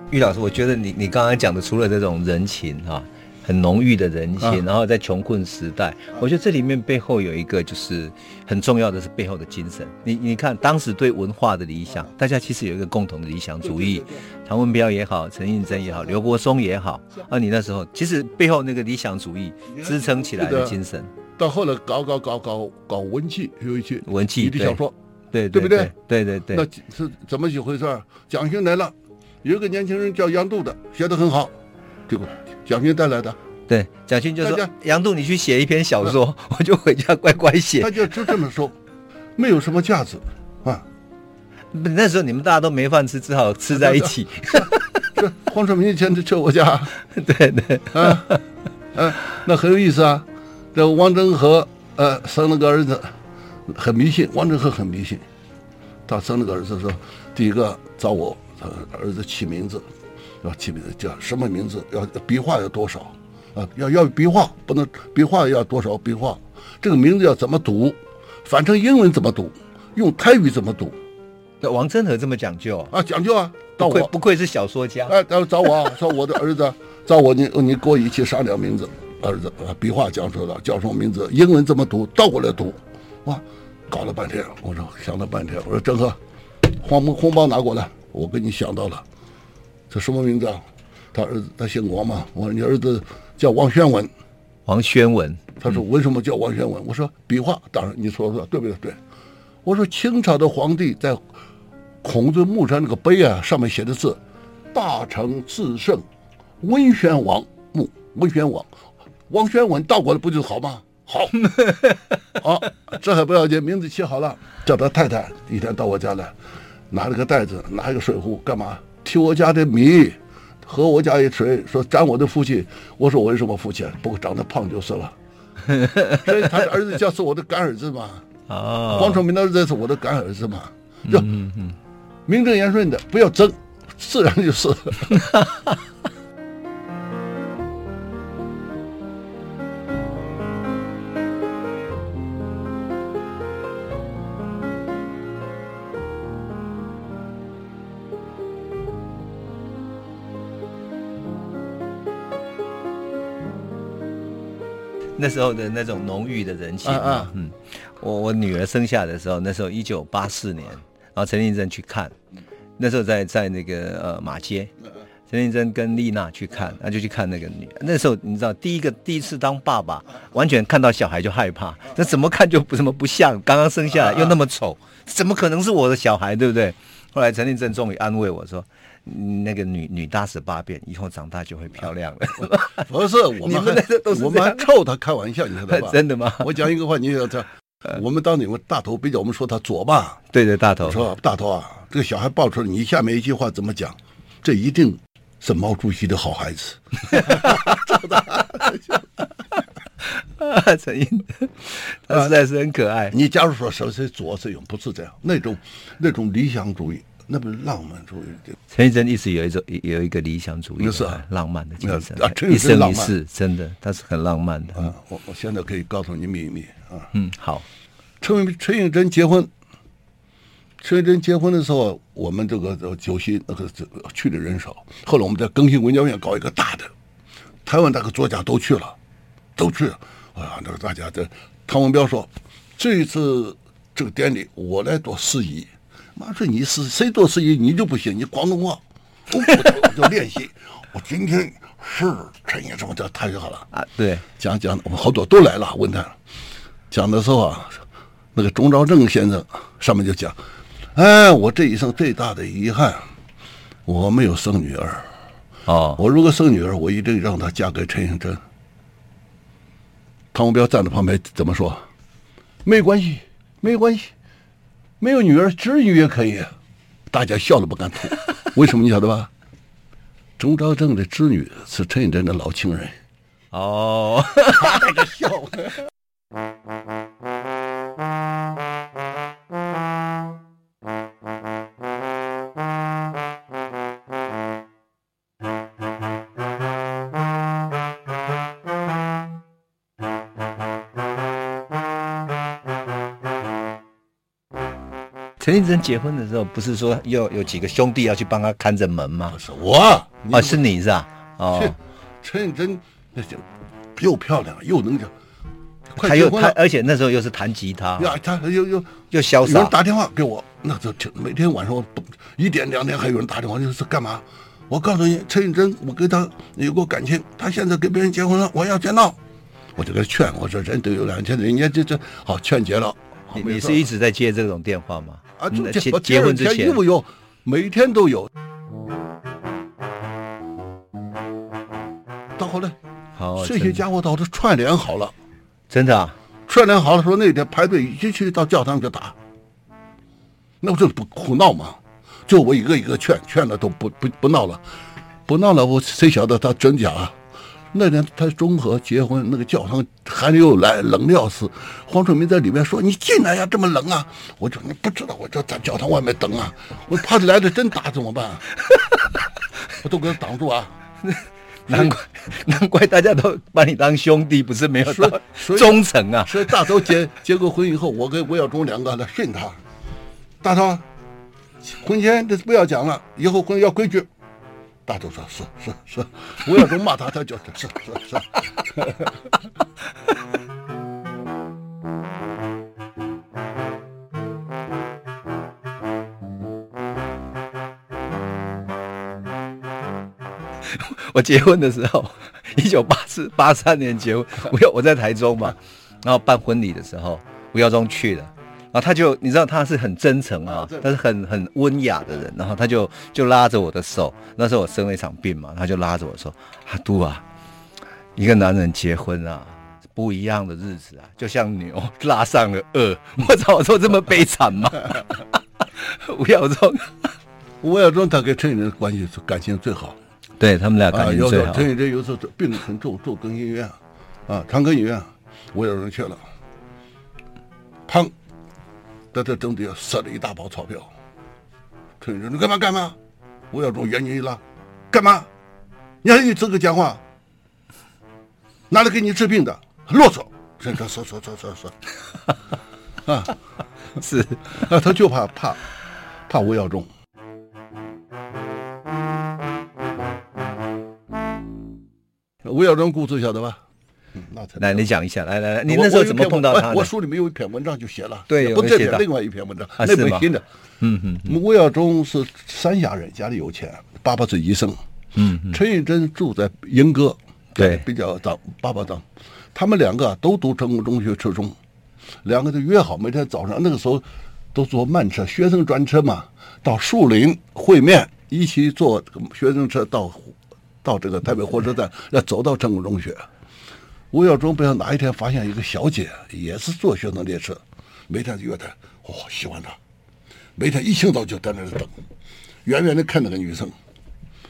Speaker 1: 玉老师，我觉得你你刚刚讲的，除了这种人情哈。很浓郁的人性，啊、然后在穷困时代，啊、我觉得这里面背后有一个就是很重要的是背后的精神。你你看当时对文化的理想，大家其实有一个共同的理想主义，唐文彪也好，陈映真也好，刘国松也好，啊，你那时候其实背后那个理想主义支撑起来的精神。
Speaker 2: 到后来搞搞搞搞搞文气，有一些
Speaker 1: 文气
Speaker 2: 的小说，
Speaker 1: 对
Speaker 2: 对不对？
Speaker 1: 对对对。
Speaker 2: 那是怎么一回事？蒋勋来了，有一个年轻人叫杨度的，写得很好，这个。蒋勋带来的，
Speaker 1: 对，蒋勋就说：“杨度，你去写一篇小说，*laughs* 我就回家乖乖写。”
Speaker 2: 他就就这么说，没有什么价值啊。
Speaker 1: 那时候你们大家都没饭吃，只好吃在一起。
Speaker 2: 这黄春明以前就去我家，*laughs*
Speaker 1: 对对
Speaker 2: 啊，啊，那很有意思啊。这王政和呃生了个儿子，很迷信。王政和很迷信，他生了个儿子说，第一个找我儿子起名字。要起名字叫什么名字？要笔画要多少？啊，要要笔画，不能笔画要多少笔画？这个名字要怎么读？反正英文怎么读？用泰语怎么读？
Speaker 1: 这王振和这么讲究
Speaker 2: 啊？讲究啊！
Speaker 1: 不愧不愧是小说家。
Speaker 2: 哎，然后找我啊说我的儿子，找我你你跟我一起商量名字。儿子啊，笔画讲出来了，叫什么名字？英文怎么读？倒过来读。哇，搞了半天，我说想了半天，我说振和，红红包拿过来，我给你想到了。这什么名字啊？他儿子他姓王嘛？我说你儿子叫王宣文，
Speaker 1: 王宣文。
Speaker 2: 他说为什么叫王宣文？我说笔画，当然你说说对不对？对。我说清朝的皇帝在孔子墓上那个碑啊，上面写的字“大成至圣文宣王墓”，文宣王，王宣文倒过来不就好吗？好，*laughs* 好，这还不要紧，名字起好了，叫他太太一天到我家来，拿了个袋子，拿一个水壶，干嘛？提我家的米，喝我家一水，说沾我的福气。我说我为什么父亲？不过长得胖就是了。*laughs* 所以他的儿子叫是我的干儿子嘛。啊。黄崇明的儿子是我的干儿子嘛。就名正言顺的，不要争，自然就是。*laughs*
Speaker 1: 那时候的那种浓郁的人情，嗯，我我女儿生下的时候，那时候一九八四年，然后陈映真去看，那时候在在那个呃马街，陈映真跟丽娜去看，那就去看那个女儿。那时候你知道，第一个第一次当爸爸，完全看到小孩就害怕，那怎么看就不怎么不像，刚刚生下来又那么丑，怎么可能是我的小孩，对不对？后来陈映真终于安慰我说。那个女女大十八变，以后长大就会漂亮了。*laughs*
Speaker 2: 不是，我们还我们还臭他开玩笑，你知道吧？*laughs*
Speaker 1: 真的吗？
Speaker 2: 我讲一个话，你要这，*laughs* 我们当你们大头比较，我们说他左吧。
Speaker 1: 对对，大头
Speaker 2: 说大头啊，这个小孩抱出来，你下面一句话怎么讲？这一定是毛主席的好孩子。
Speaker 1: 陈英，他实在是很可爱。
Speaker 2: 你假如说谁谁左谁右，不是这样，那种那种理想主义。那不是浪漫主义？
Speaker 1: 陈映真一直有一种有一个理想主义，
Speaker 2: 是
Speaker 1: 浪漫的精神，
Speaker 2: 啊，
Speaker 1: 一生一世，真的，他是很浪漫的。
Speaker 2: 啊，我我现在可以告诉你秘密啊。
Speaker 1: 嗯，好。
Speaker 2: 陈陈映真结婚，陈映真结婚的时候，我们这个酒席那个去的人少。后来我们在更新文教院搞一个大的，台湾那个作家都去了，都去了。啊，那个大家这唐文彪说，这一次这个典礼我来做司仪。妈说你是谁做司仪，你就不行，你广东话，我就练习。*laughs* 我今天是陈先生，这太好了
Speaker 1: 啊！对，
Speaker 2: 讲讲，我们好多都来了，问他讲的时候啊，那个钟兆正先生上面就讲，哎，我这一生最大的遗憾，我没有生女儿。
Speaker 1: 哦，
Speaker 2: 我如果生女儿，我一定让她嫁给陈应真。汤文彪站在旁边怎么说？没关系，没关系，没有女儿，侄女也可以。大家笑得不敢吐，*laughs* 为什么你晓得吧？钟兆正的侄女是陈以真的老情人。
Speaker 1: 哦，*laughs*
Speaker 2: 那个笑。
Speaker 1: 陈应真结婚的时候，不是说要有几个兄弟要去帮他看着门吗？
Speaker 2: 不是我，
Speaker 1: 哦，是你是吧？哦，
Speaker 2: 陈应真那就又漂亮又能讲，
Speaker 1: 他又他，而且那时候又是弹吉他，
Speaker 2: 呀，他又又
Speaker 1: 又潇洒。
Speaker 2: 有人打电话给我，那就每天晚上一点两点还有人打电话，就是干嘛？我告诉你，陈玉珍，我跟他有过感情，他现在跟别人结婚了，我要见到，我就给他劝，我说人都有两千，人家这这好劝结了。
Speaker 1: 你你是一直在接这种电话吗？
Speaker 2: 啊，就
Speaker 1: 结
Speaker 2: 结
Speaker 1: 结婚之前
Speaker 2: 有有，每天都有。到后来，
Speaker 1: 好，
Speaker 2: 这些家伙倒是串联好了，
Speaker 1: 真的啊，
Speaker 2: 串联好了说那天排队一去到教堂就打，那不就不胡闹吗？就我一个一个劝，劝了都不不不闹了，不闹了，我谁晓得他真假啊？那天他中和结婚，那个教堂寒流又来，冷的要死。黄春明在里面说：“你进来呀，这么冷啊！”我就你不知道，我就在教堂外面等啊。我怕来的真打怎么办？啊我都给他挡住啊。*laughs*
Speaker 1: 难怪难怪大家都把你当兄弟，不是没有说忠诚啊。
Speaker 2: 所以大头结结过婚以后，我跟吴耀忠两个来训他。大头，婚前这不要讲了，以后婚要规矩。大头说：“是是是，吴耀中骂他，他就是是是是。” *laughs*
Speaker 1: 我结婚的时候，一九八四八三年结婚，我我在台中嘛，然后办婚礼的时候，吴耀中去了。然后他就，你知道他是很真诚啊，他是很很温雅的人。然后他就就拉着我的手，那时候我生了一场病嘛，他就拉着我说：“阿杜啊，一个男人结婚啊，不一样的日子啊，就像牛拉上了轭。”我操，我说这么悲惨吗？吴耀中，
Speaker 2: 吴耀中他跟陈宇的关系是感情最好，
Speaker 1: 对他们俩感情最好。
Speaker 2: 陈应真有时候病得很重，住更医院，啊，长庚医院，吴耀中去了，砰。在这整体塞了一大包钞票，陈应真你干嘛干嘛？吴耀中眼睛一拉，干嘛？你还有资格讲话？拿来给你治病的？啰嗦！说说说说说说，啊，*laughs*
Speaker 1: 是
Speaker 2: 啊，他就怕怕怕吴耀中。吴耀中故事晓得吧？那才
Speaker 1: 来，你讲一下。来来来，你那时候怎么碰到他？
Speaker 2: 我书里面有一篇文章就写了，
Speaker 1: 对，
Speaker 2: 不这篇，另外一篇文章，那本新的。
Speaker 1: 嗯嗯。
Speaker 2: 吴耀中是三峡人，家里有钱，爸爸是医生。
Speaker 1: 嗯。
Speaker 2: 陈玉珍住在英歌，
Speaker 1: 对，
Speaker 2: 比较早，爸爸早。他们两个都读成功中学初中，两个就约好每天早上，那个时候都坐慢车，学生专车嘛，到树林会面，一起坐学生车到到这个台北火车站，要走到成功中学。吴耀中不知道哪一天发现一个小姐，也是坐学生列车，每天约她，哦，喜欢她，每天一清早就在那儿等，远远的看那个女生，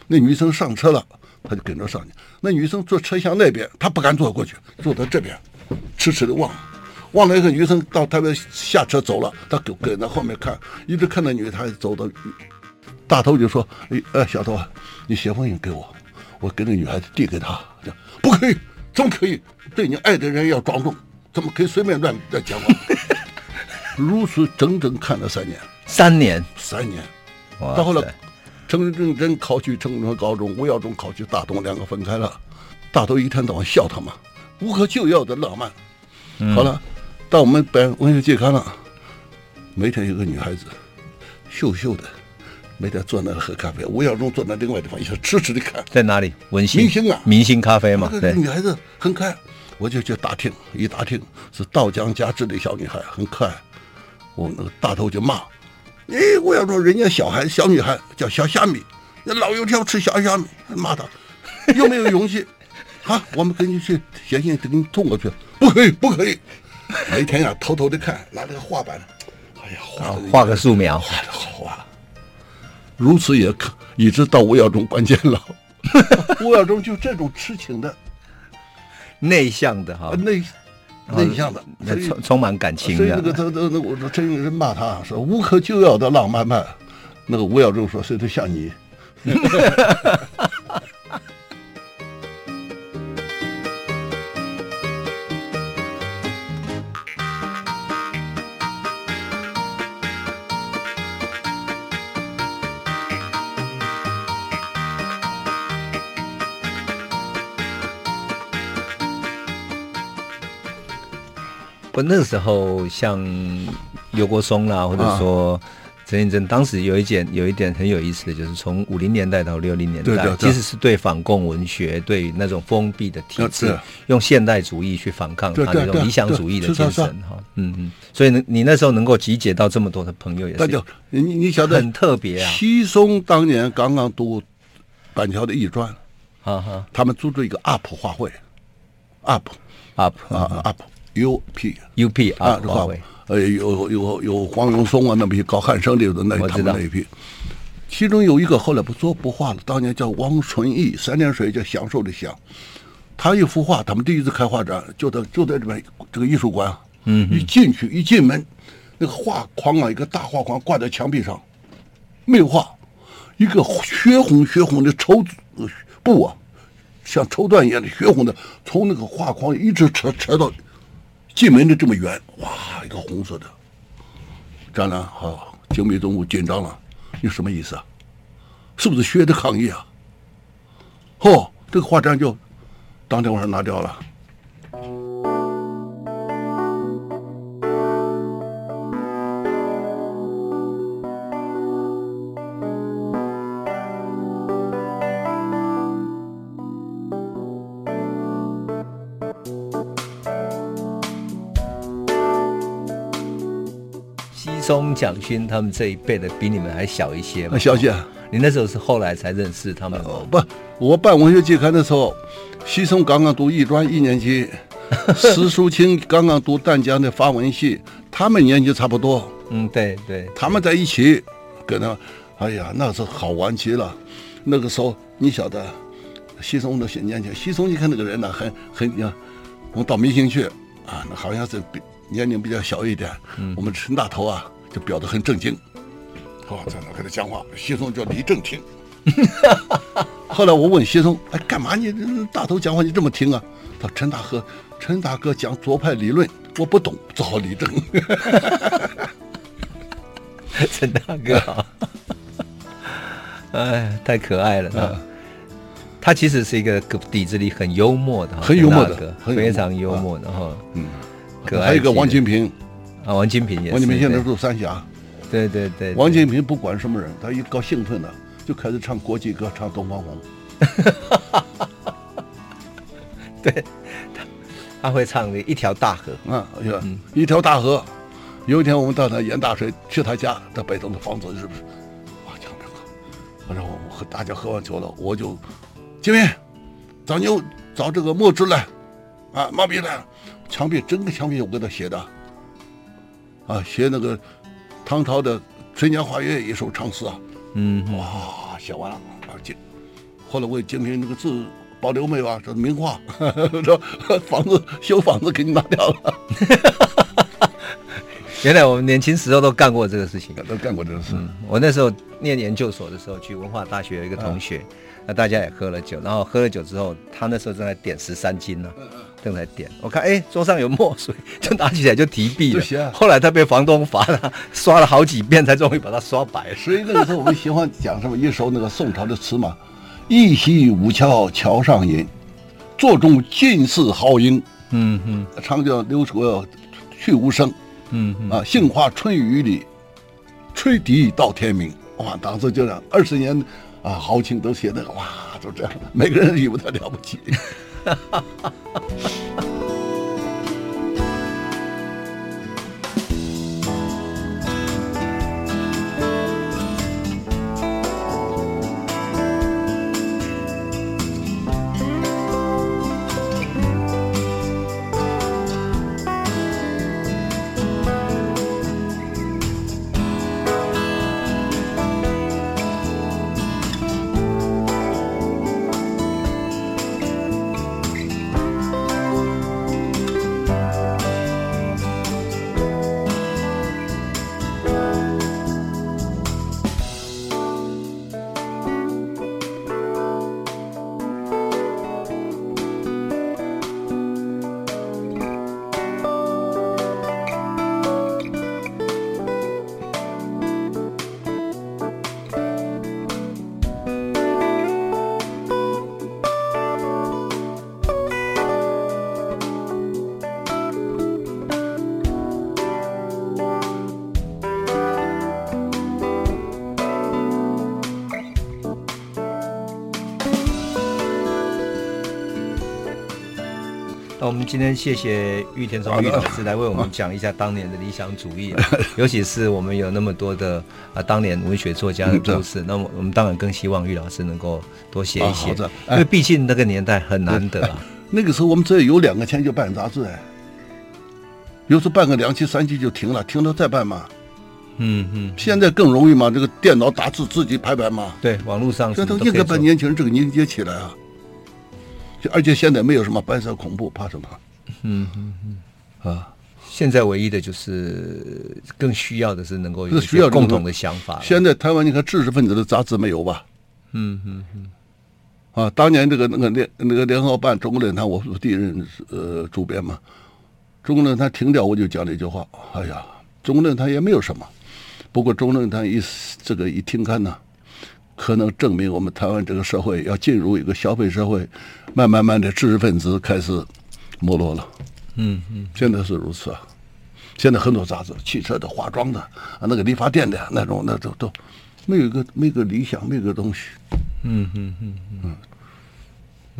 Speaker 2: 那女生上车了，他就跟着上去。那女生坐车厢那边，他不敢坐过去，坐到这边，痴痴的望，望了一个女生到台北下车走了，他跟跟在后面看，一直看那女孩走到，大头就说：“哎哎，小头，你写封信给我，我给那女孩子递给她，这样不可以。*laughs* ”怎么可以对你爱的人要庄重？怎么可以随便乱乱讲话？*laughs* 如此整整看了三年，
Speaker 1: 三年，
Speaker 2: 三年。到后来，陈应真考取成功高中，吴耀中考取大东，两个分开了。大头一天到晚笑他嘛，无可救药的浪漫。好了，到我们本文学季刊了，每天有个女孩子，秀秀的，每天坐那喝咖啡，吴耀中坐在另外地方，也是痴痴的看。
Speaker 1: 在哪里？文心
Speaker 2: 明星啊，
Speaker 1: 明星咖啡嘛。对，
Speaker 2: 女孩子很可爱，我就去打听，一打听是稻江家治的小女孩，很可爱。我那个大头就骂：“哎，吴耀中，人家小孩小女孩叫小虾米，那老油条吃小虾米，骂他有没有勇气？*laughs* 啊，我们跟你去写信，给你送过去，不可以，不可以。每天呀、啊，偷偷的看，拿那个画板。”哎呀，画
Speaker 1: 画个素描，
Speaker 2: 画的好啊！如此也可，一直到吴耀中关键了。*laughs* 吴耀中就这种痴情的、
Speaker 1: 内向的哈，
Speaker 2: 内内向的，
Speaker 1: 充充满感情的。
Speaker 2: 所以那个他他那我说真有人骂他说无可救药的浪漫漫，那个吴耀中说谁都像你。*laughs* *laughs*
Speaker 1: 不，那个时候像尤国松啦，或者说陈映真，当时有一点有一点很有意思的，就是从五零年代到六零年代，对对对，其实是对反共文学，对那种封闭的体制，用现代主义去反抗他那种理想主义的精神哈。嗯嗯，所以呢，你那时候能够集结到这么多的朋友，也是
Speaker 2: 你你晓得
Speaker 1: 很特别啊。
Speaker 2: 西松当年刚刚读板桥的艺专，
Speaker 1: 哈哈，
Speaker 2: 他们组织一个 UP 画会，UP
Speaker 1: UP
Speaker 2: 啊 UP。U P
Speaker 1: U P 啊，
Speaker 2: 华为，呃，有有有黄永松啊，那批搞汉生的那他们那一批，其中有一个后来不做不画了，当年叫汪纯义，三点水叫享受的享，他一幅画，他们第一次开画展，就在就在这边这个艺术馆，
Speaker 1: 嗯，
Speaker 2: 一进去一进门，那个画框啊，一个大画框挂在墙壁上，没有画，一个血红血红的绸布啊，像绸缎一样的血红的，从那个画框一直扯扯到。进门的这么远，哇，一个红色的展览，好，精美总部紧张了，你什么意思啊？是不是学的抗议啊？嚯，这个画展就当天晚上拿掉了。
Speaker 1: 钟蒋勋他们这一辈的比你们还小一些嘛？
Speaker 2: 小些。
Speaker 1: 你那时候是后来才认识他们吗？
Speaker 2: 不，我办文学季刊的时候，西松刚刚读艺专一年级，*laughs* 石淑清刚刚读淡江的法文系，他们年纪差不多。
Speaker 1: 嗯，对对，
Speaker 2: 他们在一起，跟他，哎呀，那是好玩极了。那个时候你晓得，西松那些年轻，西松你看那个人呢，很很，我们到明星去啊，那好像是比年龄比较小一点。嗯，我们陈大头啊。就表得很正经，哦，在那跟他讲话。奚淞叫李正廷。*laughs* 后来我问奚淞：“哎，干嘛你大头讲话你这么听啊？”他说：“陈大哥，陈大哥讲左派理论，我不懂，只好理正。*laughs* ”
Speaker 1: 陈大哥啊，*laughs* 哎，太可爱了。啊、他其实是一个底子里很幽默的，
Speaker 2: 很幽默的，
Speaker 1: 非常幽默的哈。嗯，可爱。
Speaker 2: 还有一个王金平。
Speaker 1: 啊，王金平也是。
Speaker 2: 王金平现在住三峡。
Speaker 1: 对对对，对。
Speaker 2: 王金平不管什么人，他一高兴奋了，就开始唱国际歌，唱《东方红》。*laughs*
Speaker 1: 对，他他会唱的一条大河。
Speaker 2: 啊，嗯，一条大河。有一天我们到他严大水，去他家，在北头的房子是不是？哇，讲这个，然后和大家喝完酒了，我就，金平，找牛找这个墨汁来，啊，毛笔来，墙壁整个墙壁我给他写的。啊，学那个唐朝的《春江花月》一首长诗啊，
Speaker 1: 嗯，
Speaker 2: 哇，写完了，啊，金，后来我也精品那个字保留没有啊？这是名画，*laughs* 说房子修房子给你拿掉了。*laughs*
Speaker 1: 原来我们年轻时候都干过这个事情，
Speaker 2: 都干过这个事。
Speaker 1: 嗯，我那时候念研究所的时候，去文化大学有一个同学，啊、那大家也喝了酒，然后喝了酒之后，他那时候正在点十三斤呢。正在点，我看哎，桌上有墨水，就拿起来就提笔了。后来他被房东罚了，刷了好几遍才终于把它刷白。
Speaker 2: 所以那个时候我们喜欢讲什么一首那个宋朝的词嘛：“一夕五桥桥上饮，座中尽是豪英。”
Speaker 1: 嗯嗯，
Speaker 2: 长江流水去无声。
Speaker 1: 嗯嗯，
Speaker 2: 啊，杏花春雨里，吹笛到天明。哇，当时就这样，二十年啊，豪情都写的哇，就这样，每个人以为他了不起。*laughs*
Speaker 1: 那我们今天谢谢玉田聪玉老师来为我们讲一下当年的理想主义，*laughs* 尤其是我们有那么多的啊当年文学作家的故事，那么我们当然更希望玉老师能够多写一写，因为毕竟那个年代很难得啊。
Speaker 2: 那个时候我们只要有两个钱就办杂志哎，有时候办个两期三期就停了，停了再办嘛。
Speaker 1: 嗯嗯，
Speaker 2: 现在更容易嘛，这个电脑打字自己排版嘛。
Speaker 1: 对，网络上
Speaker 2: 这都应该把年轻人这个凝结起来啊。而且现在没有什么白色恐怖，怕什么？
Speaker 1: 嗯嗯嗯啊！现在唯一的就是更需要的是能够有需要共同的想法。
Speaker 2: 现在台湾你看知识分子的杂志没有吧？
Speaker 1: 嗯嗯嗯。
Speaker 2: 啊，当年这个那个联那个联合办中国论坛，我是第一任呃主编嘛。中国论坛停掉，我就讲了一句话：哎呀，中国论坛也没有什么。不过中国论坛一这个一听刊呢。可能证明我们台湾这个社会要进入一个消费社会，慢慢慢的知识分子开始没落了。
Speaker 1: 嗯嗯，
Speaker 2: 现在是如此啊。现在很多杂志，汽车的、化妆的啊，那个理发店的那种，那都都没有一个没个理想，没个东西。
Speaker 1: 嗯嗯嗯嗯。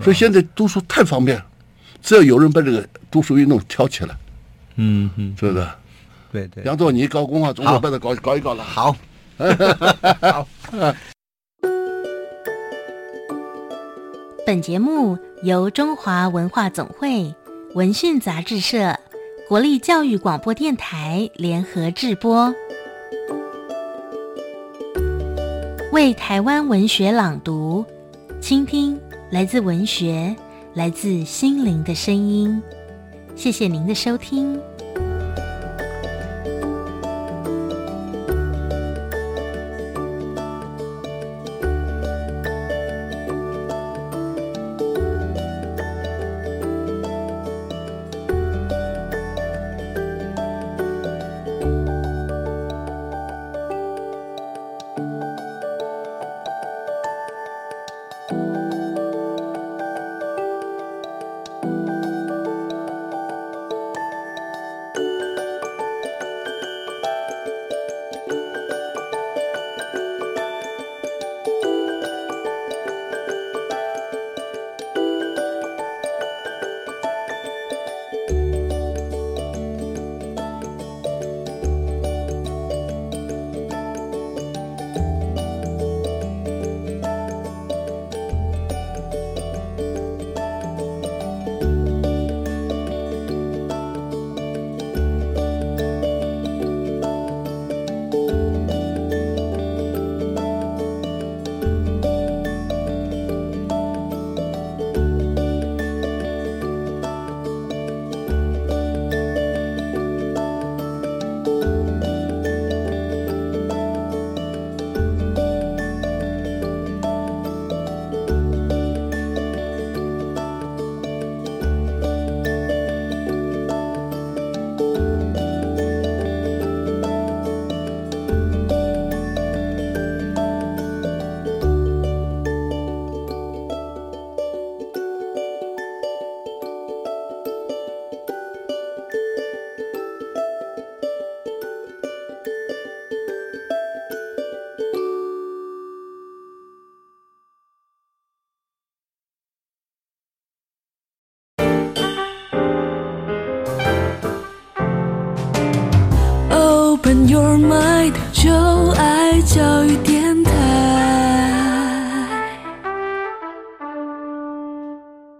Speaker 2: 所以现在读书太方便，只要有人把这个读书运动挑起来。
Speaker 1: 嗯嗯，
Speaker 2: 是不是？
Speaker 1: 对对。
Speaker 2: 杨总，你搞工啊，总要把它搞搞一搞了。
Speaker 1: 好。*laughs* 好。
Speaker 4: 本节目由中华文化总会、文讯杂志社、国立教育广播电台联合制播，为台湾文学朗读，倾听来自文学、来自心灵的声音。谢谢您的收
Speaker 3: 听。Your mind，就爱教育电